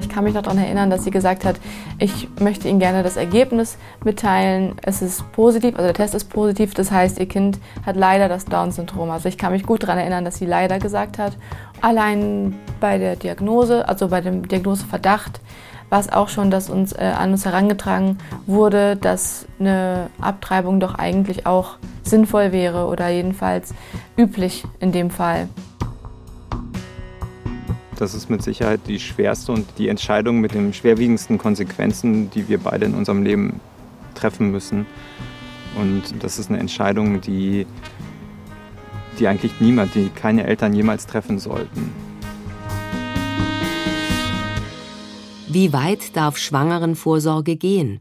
Ich kann mich noch daran erinnern, dass sie gesagt hat, ich möchte Ihnen gerne das Ergebnis mitteilen. Es ist positiv, also der Test ist positiv, das heißt, Ihr Kind hat leider das Down-Syndrom. Also ich kann mich gut daran erinnern, dass sie leider gesagt hat. Allein bei der Diagnose, also bei dem Diagnoseverdacht, war es auch schon, dass uns äh, an uns herangetragen wurde, dass eine Abtreibung doch eigentlich auch sinnvoll wäre oder jedenfalls üblich in dem Fall. Das ist mit Sicherheit die schwerste und die Entscheidung mit den schwerwiegendsten Konsequenzen, die wir beide in unserem Leben treffen müssen. Und das ist eine Entscheidung, die, die eigentlich niemand, die keine Eltern jemals treffen sollten. Wie weit darf Schwangerenvorsorge gehen?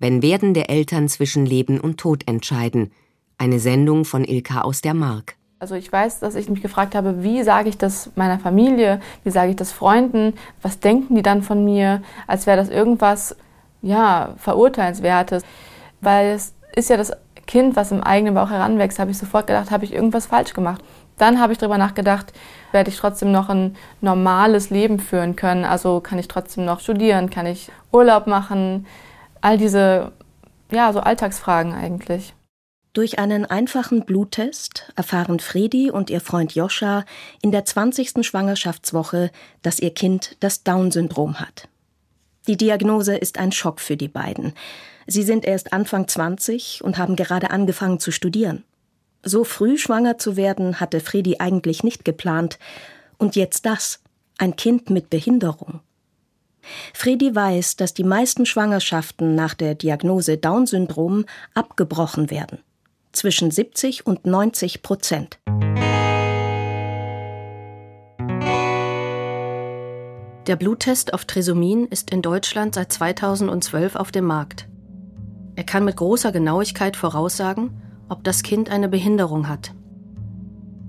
Wenn werdende Eltern zwischen Leben und Tod entscheiden. Eine Sendung von Ilka aus der Mark. Also ich weiß, dass ich mich gefragt habe, wie sage ich das meiner Familie, wie sage ich das Freunden, was denken die dann von mir, als wäre das irgendwas, ja, verurteilenswertes. Weil es ist ja das Kind, was im eigenen Bauch heranwächst, habe ich sofort gedacht, habe ich irgendwas falsch gemacht. Dann habe ich darüber nachgedacht, werde ich trotzdem noch ein normales Leben führen können. Also kann ich trotzdem noch studieren, kann ich Urlaub machen, all diese, ja, so Alltagsfragen eigentlich. Durch einen einfachen Bluttest erfahren Fredi und ihr Freund Joscha in der 20. Schwangerschaftswoche, dass ihr Kind das Down-Syndrom hat. Die Diagnose ist ein Schock für die beiden. Sie sind erst Anfang 20 und haben gerade angefangen zu studieren. So früh schwanger zu werden, hatte Fredi eigentlich nicht geplant. Und jetzt das. Ein Kind mit Behinderung. Fredi weiß, dass die meisten Schwangerschaften nach der Diagnose Down-Syndrom abgebrochen werden. Zwischen 70 und 90 Prozent. Der Bluttest auf Trisomin ist in Deutschland seit 2012 auf dem Markt. Er kann mit großer Genauigkeit voraussagen, ob das Kind eine Behinderung hat.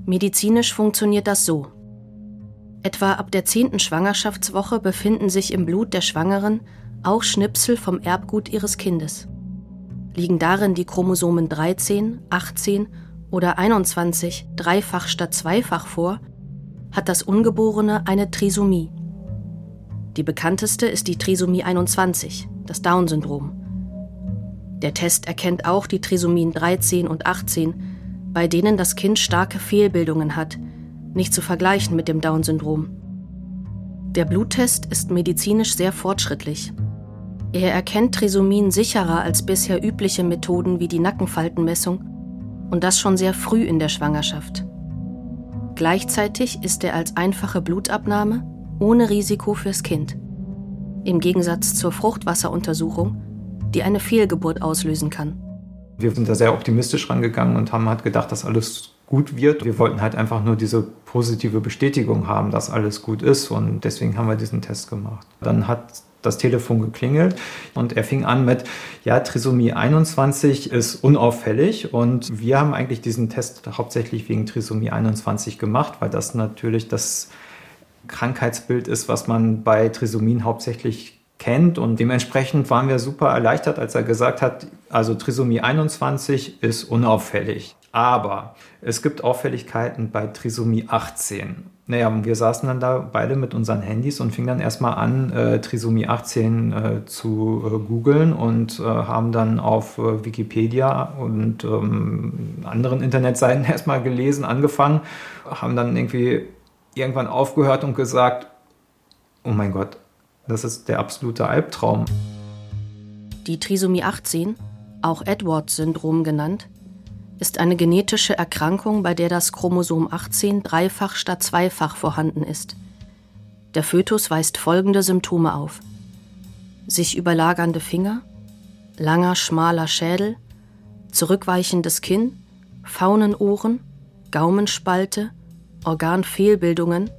Medizinisch funktioniert das so. Etwa ab der zehnten Schwangerschaftswoche befinden sich im Blut der Schwangeren auch Schnipsel vom Erbgut ihres Kindes. Liegen darin die Chromosomen 13, 18 oder 21 dreifach statt zweifach vor, hat das Ungeborene eine Trisomie. Die bekannteste ist die Trisomie 21, das Down-Syndrom. Der Test erkennt auch die Trisomien 13 und 18, bei denen das Kind starke Fehlbildungen hat, nicht zu vergleichen mit dem Down-Syndrom. Der Bluttest ist medizinisch sehr fortschrittlich. Er erkennt Trisomien sicherer als bisher übliche Methoden wie die Nackenfaltenmessung und das schon sehr früh in der Schwangerschaft. Gleichzeitig ist er als einfache Blutabnahme ohne Risiko fürs Kind. Im Gegensatz zur Fruchtwasseruntersuchung, die eine Fehlgeburt auslösen kann. Wir sind da sehr optimistisch rangegangen und haben halt gedacht, dass alles gut wird. Wir wollten halt einfach nur diese positive Bestätigung haben, dass alles gut ist und deswegen haben wir diesen Test gemacht. Dann hat das Telefon geklingelt und er fing an mit, ja, Trisomie 21 ist unauffällig und wir haben eigentlich diesen Test hauptsächlich wegen Trisomie 21 gemacht, weil das natürlich das Krankheitsbild ist, was man bei Trisomien hauptsächlich kennt. Und dementsprechend waren wir super erleichtert, als er gesagt hat, also Trisomie 21 ist unauffällig. Aber es gibt Auffälligkeiten bei Trisomie 18. Naja, und wir saßen dann da beide mit unseren Handys und fingen dann erstmal an, äh, Trisomie 18 äh, zu äh, googeln und äh, haben dann auf äh, Wikipedia und ähm, anderen Internetseiten erstmal gelesen, angefangen, haben dann irgendwie irgendwann aufgehört und gesagt, oh mein Gott, das ist der absolute Albtraum. Die Trisomie 18, auch Edwards-Syndrom genannt, ist eine genetische Erkrankung, bei der das Chromosom 18 dreifach statt zweifach vorhanden ist. Der Fötus weist folgende Symptome auf: sich überlagernde Finger, langer, schmaler Schädel, zurückweichendes Kinn, Faunenohren, Gaumenspalte, Organfehlbildungen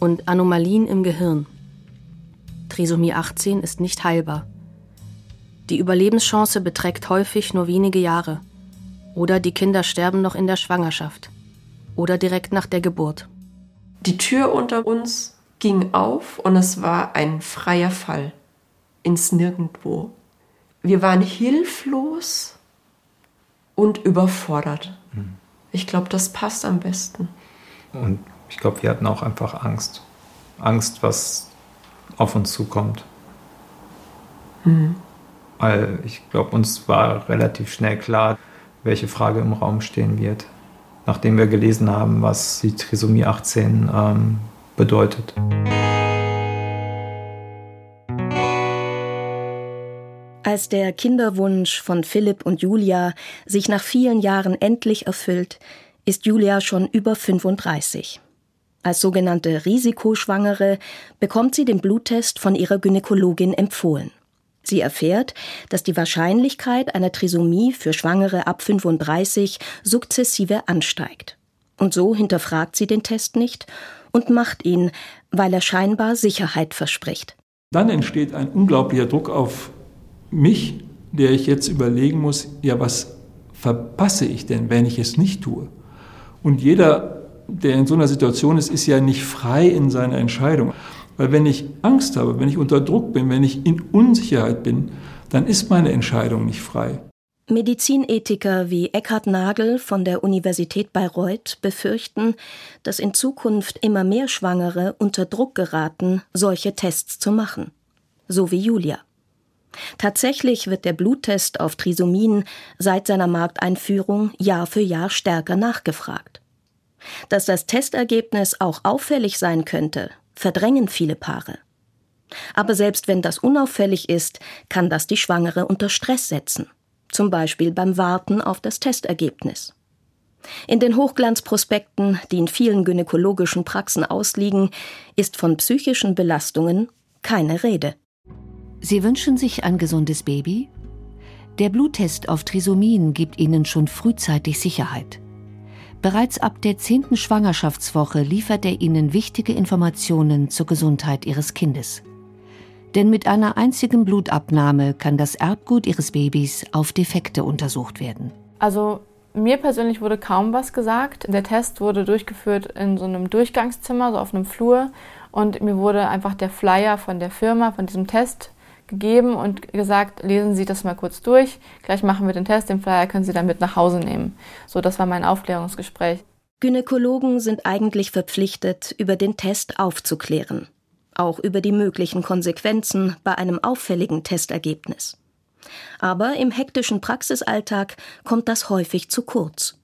und Anomalien im Gehirn. Trisomie 18 ist nicht heilbar. Die Überlebenschance beträgt häufig nur wenige Jahre. Oder die Kinder sterben noch in der Schwangerschaft. Oder direkt nach der Geburt. Die Tür unter uns ging auf und es war ein freier Fall ins Nirgendwo. Wir waren hilflos und überfordert. Mhm. Ich glaube, das passt am besten. Und Ich glaube, wir hatten auch einfach Angst. Angst, was auf uns zukommt. Mhm. Weil ich glaube, uns war relativ schnell klar, welche Frage im Raum stehen wird, nachdem wir gelesen haben, was die Trisomie 18 ähm, bedeutet. Als der Kinderwunsch von Philipp und Julia sich nach vielen Jahren endlich erfüllt, ist Julia schon über 35. Als sogenannte Risikoschwangere bekommt sie den Bluttest von ihrer Gynäkologin empfohlen. Sie erfährt, dass die Wahrscheinlichkeit einer Trisomie für Schwangere ab 35 sukzessive ansteigt. Und so hinterfragt sie den Test nicht und macht ihn, weil er scheinbar Sicherheit verspricht. Dann entsteht ein unglaublicher Druck auf mich, der ich jetzt überlegen muss, ja, was verpasse ich denn, wenn ich es nicht tue? Und jeder, der in so einer Situation ist, ist ja nicht frei in seiner Entscheidung. Weil wenn ich Angst habe, wenn ich unter Druck bin, wenn ich in Unsicherheit bin, dann ist meine Entscheidung nicht frei. Medizinethiker wie Eckhard Nagel von der Universität Bayreuth befürchten, dass in Zukunft immer mehr Schwangere unter Druck geraten, solche Tests zu machen. So wie Julia. Tatsächlich wird der Bluttest auf Trisomien seit seiner Markteinführung Jahr für Jahr stärker nachgefragt. Dass das Testergebnis auch auffällig sein könnte, verdrängen viele Paare. Aber selbst wenn das unauffällig ist, kann das die Schwangere unter Stress setzen, zum Beispiel beim Warten auf das Testergebnis. In den Hochglanzprospekten, die in vielen gynäkologischen Praxen ausliegen, ist von psychischen Belastungen keine Rede. Sie wünschen sich ein gesundes Baby? Der Bluttest auf Trisomien gibt Ihnen schon frühzeitig Sicherheit. Bereits ab der zehnten Schwangerschaftswoche liefert er Ihnen wichtige Informationen zur Gesundheit Ihres Kindes. Denn mit einer einzigen Blutabnahme kann das Erbgut Ihres Babys auf Defekte untersucht werden. Also mir persönlich wurde kaum was gesagt. Der Test wurde durchgeführt in so einem Durchgangszimmer, so auf einem Flur. Und mir wurde einfach der Flyer von der Firma, von diesem Test gegeben und gesagt, lesen Sie das mal kurz durch, gleich machen wir den Test, den Flyer können Sie dann mit nach Hause nehmen. So, das war mein Aufklärungsgespräch. Gynäkologen sind eigentlich verpflichtet, über den Test aufzuklären, auch über die möglichen Konsequenzen bei einem auffälligen Testergebnis. Aber im hektischen Praxisalltag kommt das häufig zu kurz.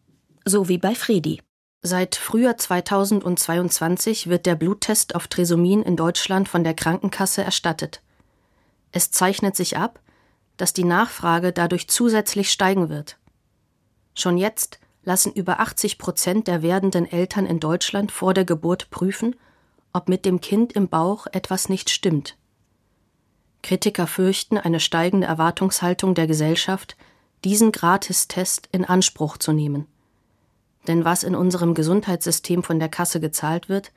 So wie bei Fredi. Seit Frühjahr 2022 wird der Bluttest auf Trisomien in Deutschland von der Krankenkasse erstattet. Es zeichnet sich ab, dass die Nachfrage dadurch zusätzlich steigen wird. Schon jetzt lassen über 80 Prozent der werdenden Eltern in Deutschland vor der Geburt prüfen, ob mit dem Kind im Bauch etwas nicht stimmt. Kritiker fürchten eine steigende Erwartungshaltung der Gesellschaft, diesen Gratistest in Anspruch zu nehmen. Denn was in unserem Gesundheitssystem von der Kasse gezahlt wird,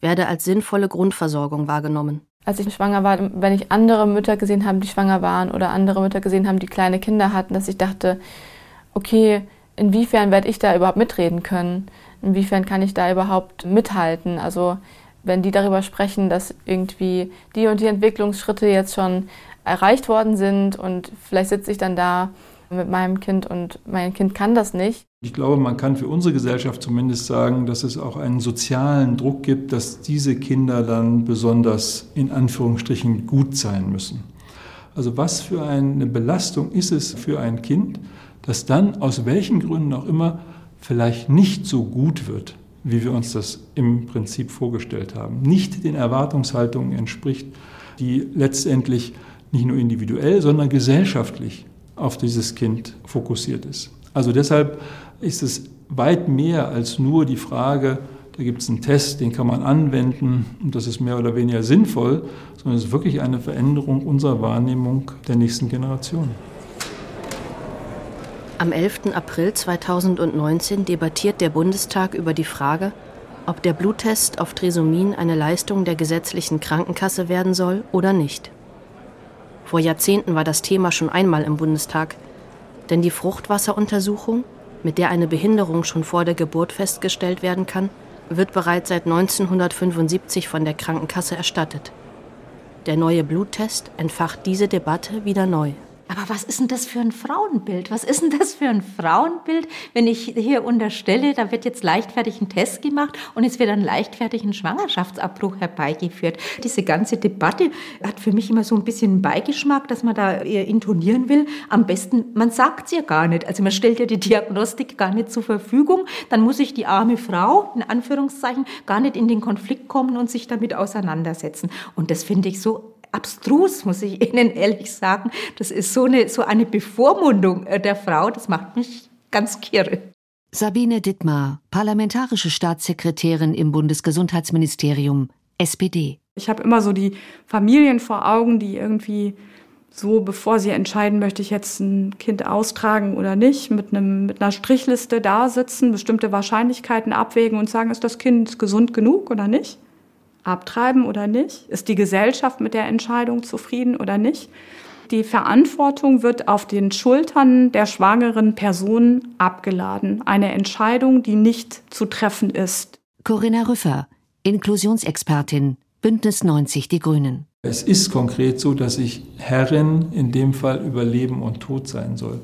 werde als sinnvolle Grundversorgung wahrgenommen als ich schwanger war, wenn ich andere Mütter gesehen habe, die schwanger waren oder andere Mütter gesehen haben, die kleine Kinder hatten, dass ich dachte, okay, inwiefern werde ich da überhaupt mitreden können? Inwiefern kann ich da überhaupt mithalten? Also wenn die darüber sprechen, dass irgendwie die und die Entwicklungsschritte jetzt schon erreicht worden sind und vielleicht sitze ich dann da mit meinem Kind und mein Kind kann das nicht. Ich glaube, man kann für unsere Gesellschaft zumindest sagen, dass es auch einen sozialen Druck gibt, dass diese Kinder dann besonders in Anführungsstrichen gut sein müssen. Also was für eine Belastung ist es für ein Kind, das dann aus welchen Gründen auch immer vielleicht nicht so gut wird, wie wir uns das im Prinzip vorgestellt haben, nicht den Erwartungshaltungen entspricht, die letztendlich nicht nur individuell, sondern gesellschaftlich auf dieses Kind fokussiert ist. Also deshalb ist es weit mehr als nur die Frage, da gibt es einen Test, den kann man anwenden und das ist mehr oder weniger sinnvoll, sondern es ist wirklich eine Veränderung unserer Wahrnehmung der nächsten Generation. Am 11. April 2019 debattiert der Bundestag über die Frage, ob der Bluttest auf Trisomien eine Leistung der gesetzlichen Krankenkasse werden soll oder nicht. Vor Jahrzehnten war das Thema schon einmal im Bundestag, denn die Fruchtwasseruntersuchung, mit der eine Behinderung schon vor der Geburt festgestellt werden kann, wird bereits seit 1975 von der Krankenkasse erstattet. Der neue Bluttest entfacht diese Debatte wieder neu. Aber was ist denn das für ein Frauenbild? Was ist denn das für ein Frauenbild, wenn ich hier unterstelle, da wird jetzt leichtfertig ein Test gemacht und es wird dann leichtfertig ein Schwangerschaftsabbruch herbeigeführt? Diese ganze Debatte hat für mich immer so ein bisschen einen Beigeschmack, dass man da intonieren will. Am besten, man sagt es ja gar nicht. Also man stellt ja die Diagnostik gar nicht zur Verfügung. Dann muss ich die arme Frau, in Anführungszeichen, gar nicht in den Konflikt kommen und sich damit auseinandersetzen. Und das finde ich so abstrus, muss ich Ihnen ehrlich sagen. Das ist so eine, so eine Bevormundung äh, der Frau, das macht mich ganz kirre. Sabine Dittmar, parlamentarische Staatssekretärin im Bundesgesundheitsministerium, SPD. Ich habe immer so die Familien vor Augen, die irgendwie so, bevor sie entscheiden, möchte ich jetzt ein Kind austragen oder nicht, mit, einem, mit einer Strichliste da sitzen, bestimmte Wahrscheinlichkeiten abwägen und sagen, ist das Kind gesund genug oder nicht? Abtreiben oder nicht? Ist die Gesellschaft mit der Entscheidung zufrieden oder nicht? Die Verantwortung wird auf den Schultern der schwangeren Person abgeladen. Eine Entscheidung, die nicht zu treffen ist. Corinna Rüffer, Inklusionsexpertin, Bündnis 90 Die Grünen. Es ist konkret so, dass ich Herrin in dem Fall über Leben und Tod sein soll.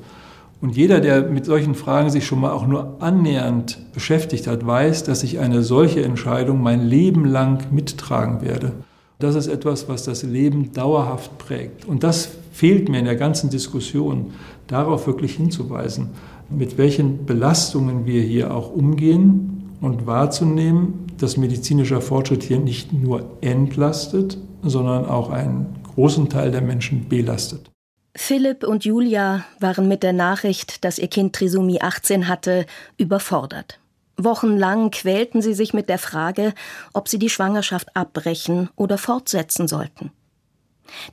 Und jeder, der mit solchen Fragen sich schon mal auch nur annähernd beschäftigt hat, weiß, dass ich eine solche Entscheidung mein Leben lang mittragen werde. Das ist etwas, was das Leben dauerhaft prägt. Und das fehlt mir in der ganzen Diskussion, darauf wirklich hinzuweisen, mit welchen Belastungen wir hier auch umgehen und wahrzunehmen, dass medizinischer Fortschritt hier nicht nur entlastet, sondern auch einen großen Teil der Menschen belastet. Philipp und Julia waren mit der Nachricht, dass ihr Kind Trisomie 18 hatte, überfordert. Wochenlang quälten sie sich mit der Frage, ob sie die Schwangerschaft abbrechen oder fortsetzen sollten.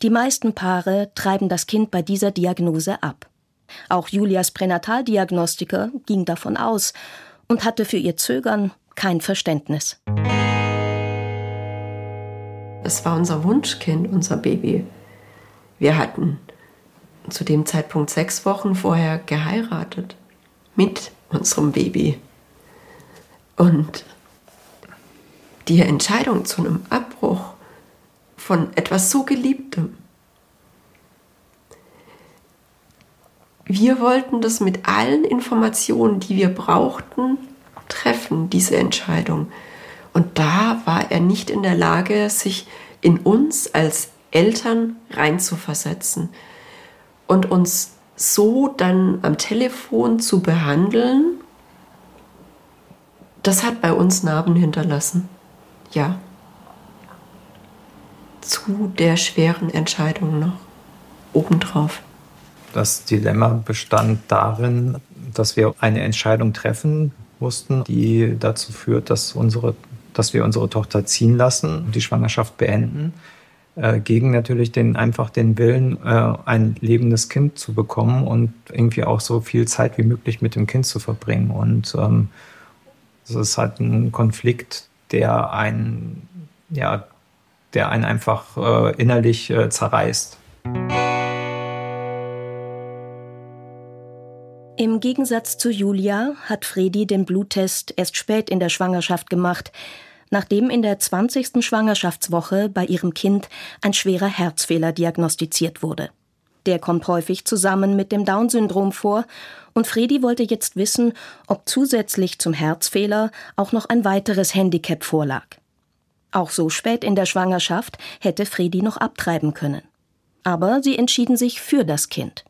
Die meisten Paare treiben das Kind bei dieser Diagnose ab. Auch Julias Pränataldiagnostiker ging davon aus und hatte für ihr Zögern kein Verständnis. Es war unser Wunschkind, unser Baby. Wir hatten zu dem Zeitpunkt sechs Wochen vorher geheiratet mit unserem Baby. Und die Entscheidung zu einem Abbruch von etwas so Geliebtem. Wir wollten das mit allen Informationen, die wir brauchten, treffen, diese Entscheidung. Und da war er nicht in der Lage, sich in uns als Eltern reinzuversetzen und uns so dann am Telefon zu behandeln, das hat bei uns Narben hinterlassen. Ja. Zu der schweren Entscheidung noch obendrauf. Das Dilemma bestand darin, dass wir eine Entscheidung treffen mussten, die dazu führt, dass, unsere, dass wir unsere Tochter ziehen lassen und die Schwangerschaft beenden äh, gegen natürlich den einfach den Willen, äh, ein lebendes Kind zu bekommen und irgendwie auch so viel Zeit wie möglich mit dem Kind zu verbringen. Und ähm, ist halt ein Konflikt, der einen, ja, der einen einfach äh, innerlich äh, zerreißt. Im Gegensatz zu Julia hat Fredi den Bluttest erst spät in der Schwangerschaft gemacht nachdem in der 20. Schwangerschaftswoche bei ihrem Kind ein schwerer Herzfehler diagnostiziert wurde. Der kommt häufig zusammen mit dem Down-Syndrom vor, und Fredi wollte jetzt wissen, ob zusätzlich zum Herzfehler auch noch ein weiteres Handicap vorlag. Auch so spät in der Schwangerschaft hätte Fredi noch abtreiben können. Aber sie entschieden sich für das Kind.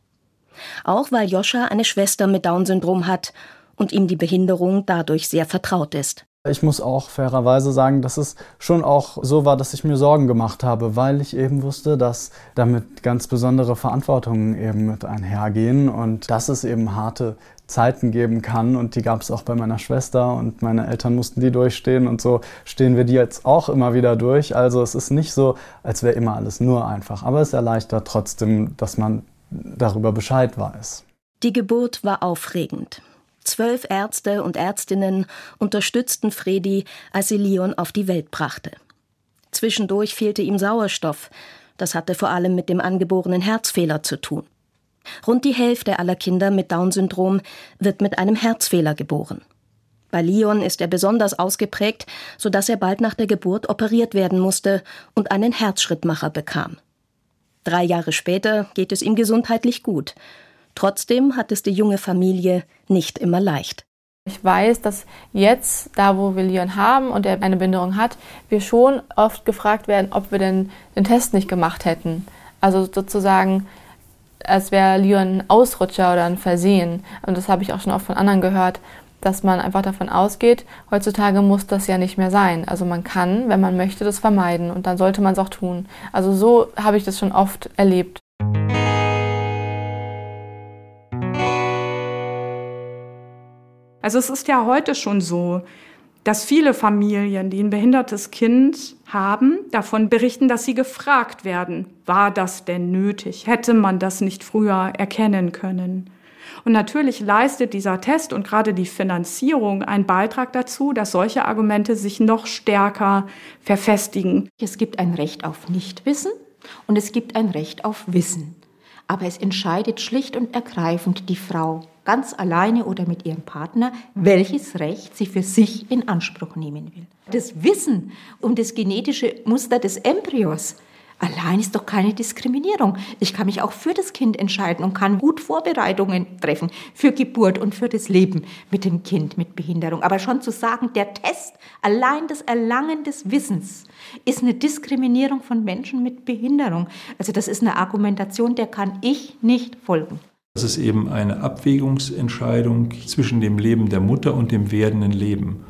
Auch weil Joscha eine Schwester mit Down-Syndrom hat und ihm die Behinderung dadurch sehr vertraut ist. Ich muss auch fairerweise sagen, dass es schon auch so war, dass ich mir Sorgen gemacht habe, weil ich eben wusste, dass damit ganz besondere Verantwortungen eben mit einhergehen und dass es eben harte Zeiten geben kann und die gab es auch bei meiner Schwester und meine Eltern mussten die durchstehen und so stehen wir die jetzt auch immer wieder durch. Also es ist nicht so, als wäre immer alles nur einfach, aber es erleichtert trotzdem, dass man darüber Bescheid weiß. Die Geburt war aufregend. Zwölf Ärzte und Ärztinnen unterstützten Fredi, als sie Leon auf die Welt brachte. Zwischendurch fehlte ihm Sauerstoff. Das hatte vor allem mit dem angeborenen Herzfehler zu tun. Rund die Hälfte aller Kinder mit Down-Syndrom wird mit einem Herzfehler geboren. Bei Leon ist er besonders ausgeprägt, sodass er bald nach der Geburt operiert werden musste und einen Herzschrittmacher bekam. Drei Jahre später geht es ihm gesundheitlich gut. Trotzdem hat es die junge Familie nicht immer leicht. Ich weiß, dass jetzt, da wo wir Leon haben und er eine Behinderung hat, wir schon oft gefragt werden, ob wir denn den Test nicht gemacht hätten. Also sozusagen, als wäre Leon ein Ausrutscher oder ein Versehen. Und das habe ich auch schon oft von anderen gehört, dass man einfach davon ausgeht, heutzutage muss das ja nicht mehr sein. Also man kann, wenn man möchte, das vermeiden und dann sollte man es auch tun. Also so habe ich das schon oft erlebt. Also es ist ja heute schon so, dass viele Familien, die ein behindertes Kind haben, davon berichten, dass sie gefragt werden, war das denn nötig? Hätte man das nicht früher erkennen können? Und natürlich leistet dieser Test und gerade die Finanzierung einen Beitrag dazu, dass solche Argumente sich noch stärker verfestigen. Es gibt ein Recht auf Nichtwissen und es gibt ein Recht auf Wissen. Aber es entscheidet schlicht und ergreifend die Frau ganz alleine oder mit ihrem Partner, welches Recht sie für sich in Anspruch nehmen will. Das Wissen um das genetische Muster des Embryos allein ist doch keine Diskriminierung. Ich kann mich auch für das Kind entscheiden und kann gut Vorbereitungen treffen für Geburt und für das Leben mit dem Kind mit Behinderung. Aber schon zu sagen, der Test, allein das Erlangen des Wissens, ist eine Diskriminierung von Menschen mit Behinderung. Also das ist eine Argumentation, der kann ich nicht folgen. Das ist eben eine Abwägungsentscheidung zwischen dem Leben der Mutter und dem werdenden Leben.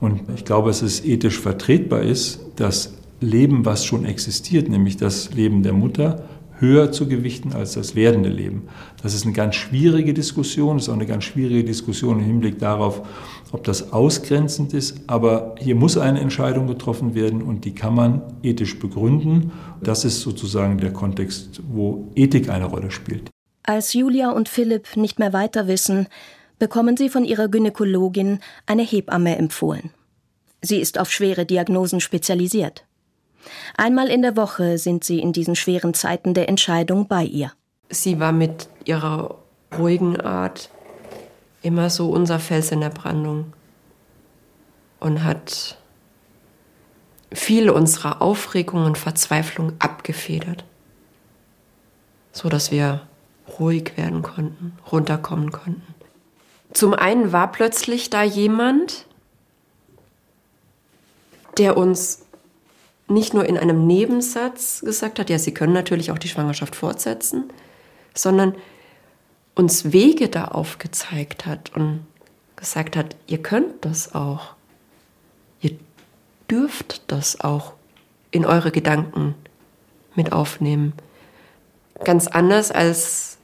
Und ich glaube, dass es ethisch vertretbar ist, das Leben, was schon existiert, nämlich das Leben der Mutter, höher zu gewichten als das werdende Leben. Das ist eine ganz schwierige Diskussion, das ist auch eine ganz schwierige Diskussion im Hinblick darauf, ob das ausgrenzend ist. Aber hier muss eine Entscheidung getroffen werden und die kann man ethisch begründen. Das ist sozusagen der Kontext, wo Ethik eine Rolle spielt. Als Julia und Philipp nicht mehr weiter wissen, bekommen sie von ihrer Gynäkologin eine Hebamme empfohlen. Sie ist auf schwere Diagnosen spezialisiert. Einmal in der Woche sind sie in diesen schweren Zeiten der Entscheidung bei ihr. Sie war mit ihrer ruhigen Art immer so unser Fels in der Brandung und hat viele unserer Aufregung und Verzweiflung abgefedert, so dass wir ruhig werden konnten, runterkommen konnten. Zum einen war plötzlich da jemand, der uns nicht nur in einem Nebensatz gesagt hat, ja, Sie können natürlich auch die Schwangerschaft fortsetzen, sondern uns Wege da aufgezeigt hat und gesagt hat, ihr könnt das auch. Ihr dürft das auch in eure Gedanken mit aufnehmen. Ganz anders als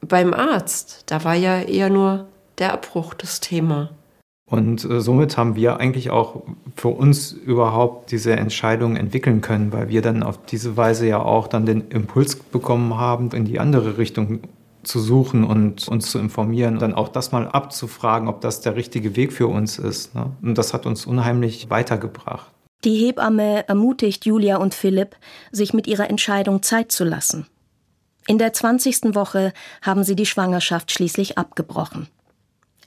beim Arzt. Da war ja eher nur der Abbruch das Thema. Und äh, somit haben wir eigentlich auch für uns überhaupt diese Entscheidung entwickeln können, weil wir dann auf diese Weise ja auch dann den Impuls bekommen haben, in die andere Richtung zu suchen und uns zu informieren, dann auch das mal abzufragen, ob das der richtige Weg für uns ist. Ne? Und das hat uns unheimlich weitergebracht. Die Hebamme ermutigt Julia und Philipp, sich mit ihrer Entscheidung Zeit zu lassen. In der 20. Woche haben sie die Schwangerschaft schließlich abgebrochen.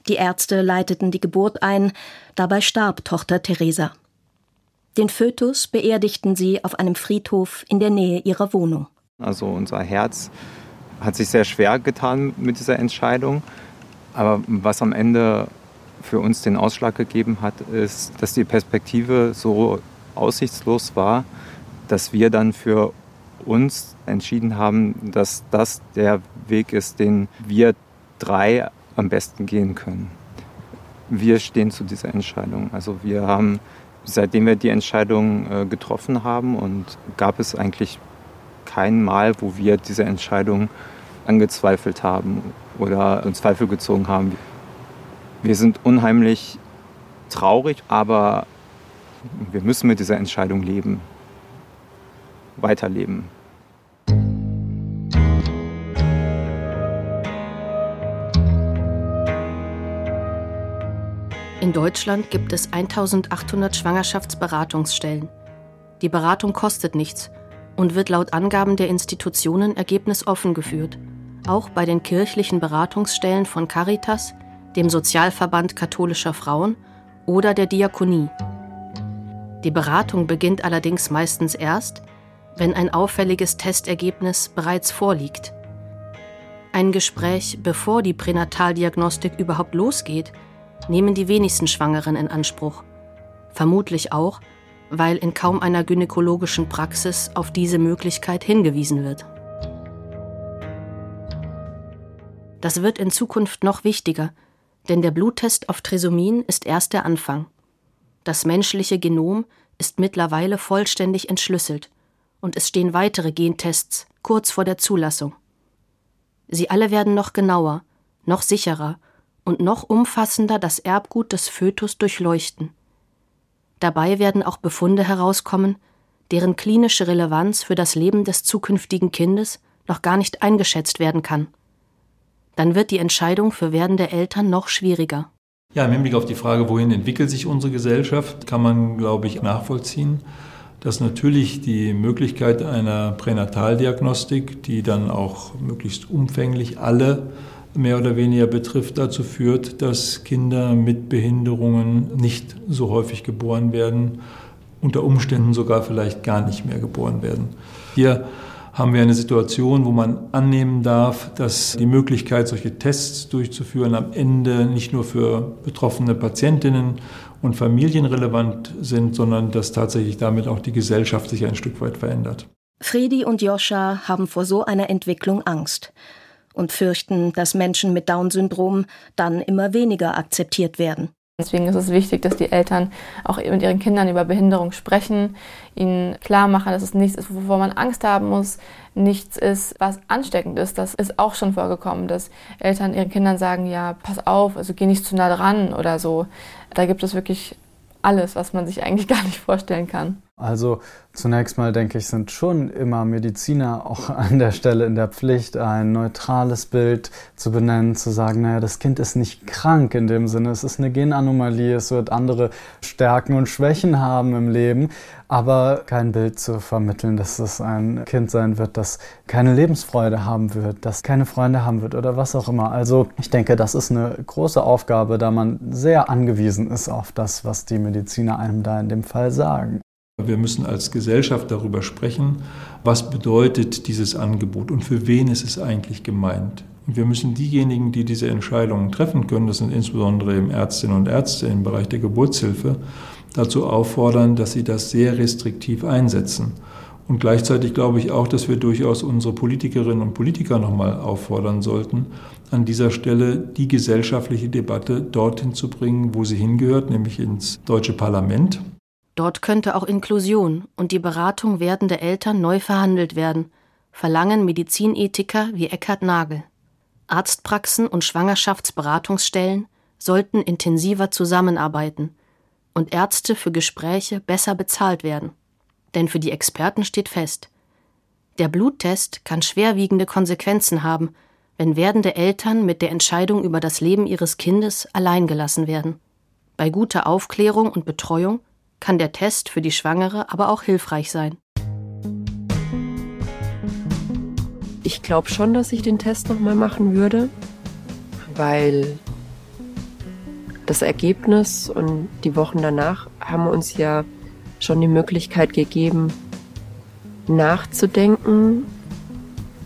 Die Ärzte leiteten die Geburt ein, dabei starb Tochter Theresa. Den Fötus beerdigten sie auf einem Friedhof in der Nähe ihrer Wohnung. Also unser Herz hat sich sehr schwer getan mit dieser Entscheidung. Aber was am Ende für uns den Ausschlag gegeben hat, ist, dass die Perspektive so aussichtslos war, dass wir dann für uns entschieden haben, dass das der Weg ist, den wir drei am besten gehen können. Wir stehen zu dieser Entscheidung. Also wir haben, seitdem wir die Entscheidung äh, getroffen haben und gab es eigentlich kein Mal, wo wir diese Entscheidung angezweifelt haben oder in Zweifel gezogen haben. Wir sind unheimlich traurig, aber wir müssen mit dieser Entscheidung leben, weiterleben. In Deutschland gibt es 1800 Schwangerschaftsberatungsstellen. Die Beratung kostet nichts und wird laut Angaben der Institutionen ergebnisoffen geführt, auch bei den kirchlichen Beratungsstellen von Caritas, dem Sozialverband katholischer Frauen oder der Diakonie. Die Beratung beginnt allerdings meistens erst, wenn ein auffälliges Testergebnis bereits vorliegt. Ein Gespräch, bevor die Pränataldiagnostik überhaupt losgeht, nehmen die wenigsten Schwangeren in Anspruch. Vermutlich auch, weil in kaum einer gynäkologischen Praxis auf diese Möglichkeit hingewiesen wird. Das wird in Zukunft noch wichtiger, denn der Bluttest auf Trisomin ist erst der Anfang. Das menschliche Genom ist mittlerweile vollständig entschlüsselt und es stehen weitere Gentests kurz vor der Zulassung. Sie alle werden noch genauer, noch sicherer und noch umfassender das Erbgut des Fötus durchleuchten. Dabei werden auch Befunde herauskommen, deren klinische Relevanz für das Leben des zukünftigen Kindes noch gar nicht eingeschätzt werden kann. Dann wird die Entscheidung für werdende Eltern noch schwieriger. Ja, im Hinblick auf die Frage, wohin entwickelt sich unsere Gesellschaft, kann man, glaube ich, nachvollziehen, dass natürlich die Möglichkeit einer Pränataldiagnostik, die dann auch möglichst umfänglich alle mehr oder weniger betrifft, dazu führt, dass Kinder mit Behinderungen nicht so häufig geboren werden, unter Umständen sogar vielleicht gar nicht mehr geboren werden. Hier haben wir eine Situation, wo man annehmen darf, dass die Möglichkeit, solche Tests durchzuführen, am Ende nicht nur für betroffene Patientinnen und Familien relevant sind, sondern dass tatsächlich damit auch die Gesellschaft sich ein Stück weit verändert. Fredi und Joscha haben vor so einer Entwicklung Angst und fürchten, dass Menschen mit Down-Syndrom dann immer weniger akzeptiert werden. Deswegen ist es wichtig, dass die Eltern auch mit ihren Kindern über Behinderung sprechen, ihnen klar machen, dass es nichts ist, wovor man Angst haben muss, nichts ist, was ansteckend ist. Das ist auch schon vorgekommen, dass Eltern ihren Kindern sagen, ja, pass auf, also geh nicht zu nah dran oder so. Da gibt es wirklich alles, was man sich eigentlich gar nicht vorstellen kann. Also zunächst mal denke ich, sind schon immer Mediziner auch an der Stelle in der Pflicht, ein neutrales Bild zu benennen, zu sagen, naja, das Kind ist nicht krank in dem Sinne, es ist eine Genanomalie, es wird andere Stärken und Schwächen haben im Leben, aber kein Bild zu vermitteln, dass es ein Kind sein wird, das keine Lebensfreude haben wird, das keine Freunde haben wird oder was auch immer. Also ich denke, das ist eine große Aufgabe, da man sehr angewiesen ist auf das, was die Mediziner einem da in dem Fall sagen. Wir müssen als Gesellschaft darüber sprechen, was bedeutet dieses Angebot und für wen ist es eigentlich gemeint. Und wir müssen diejenigen, die diese Entscheidungen treffen können, das sind insbesondere Ärztinnen und Ärzte im Bereich der Geburtshilfe, dazu auffordern, dass sie das sehr restriktiv einsetzen. Und gleichzeitig glaube ich auch, dass wir durchaus unsere Politikerinnen und Politiker nochmal auffordern sollten, an dieser Stelle die gesellschaftliche Debatte dorthin zu bringen, wo sie hingehört, nämlich ins deutsche Parlament. Dort könnte auch Inklusion und die Beratung werdender Eltern neu verhandelt werden, verlangen Medizinethiker wie Eckhard Nagel. Arztpraxen und Schwangerschaftsberatungsstellen sollten intensiver zusammenarbeiten und Ärzte für Gespräche besser bezahlt werden. Denn für die Experten steht fest, der Bluttest kann schwerwiegende Konsequenzen haben, wenn werdende Eltern mit der Entscheidung über das Leben ihres Kindes alleingelassen werden. Bei guter Aufklärung und Betreuung kann der Test für die Schwangere aber auch hilfreich sein. Ich glaube schon, dass ich den Test nochmal machen würde, weil das Ergebnis und die Wochen danach haben uns ja schon die Möglichkeit gegeben, nachzudenken,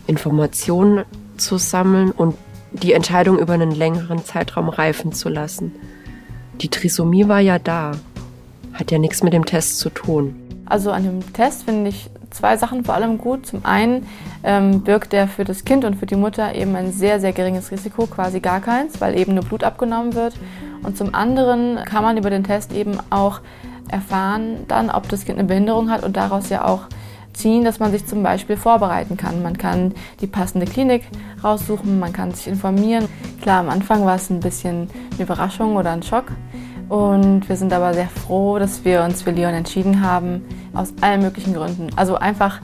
Informationen zu sammeln und die Entscheidung über einen längeren Zeitraum reifen zu lassen. Die Trisomie war ja da hat ja nichts mit dem Test zu tun. Also an dem Test finde ich zwei Sachen vor allem gut. Zum einen ähm, birgt er für das Kind und für die Mutter eben ein sehr, sehr geringes Risiko, quasi gar keins, weil eben nur Blut abgenommen wird. Und zum anderen kann man über den Test eben auch erfahren dann, ob das Kind eine Behinderung hat und daraus ja auch ziehen, dass man sich zum Beispiel vorbereiten kann. Man kann die passende Klinik raussuchen, man kann sich informieren. Klar, am Anfang war es ein bisschen eine Überraschung oder ein Schock. Und wir sind aber sehr froh, dass wir uns für Leon entschieden haben, aus allen möglichen Gründen. Also einfach,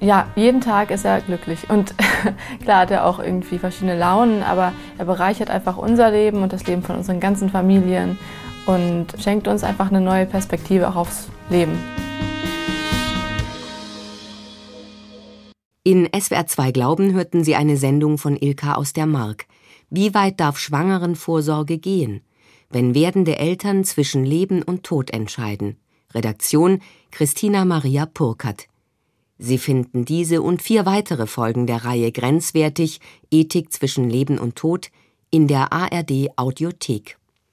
ja, jeden Tag ist er glücklich. Und klar hat er auch irgendwie verschiedene Launen, aber er bereichert einfach unser Leben und das Leben von unseren ganzen Familien und schenkt uns einfach eine neue Perspektive auch aufs Leben. In SWR 2 Glauben hörten Sie eine Sendung von Ilka aus der Mark. Wie weit darf Schwangerenvorsorge gehen? Wenn werdende Eltern zwischen Leben und Tod entscheiden. Redaktion Christina Maria Purkert. Sie finden diese und vier weitere Folgen der Reihe Grenzwertig Ethik zwischen Leben und Tod in der ARD Audiothek.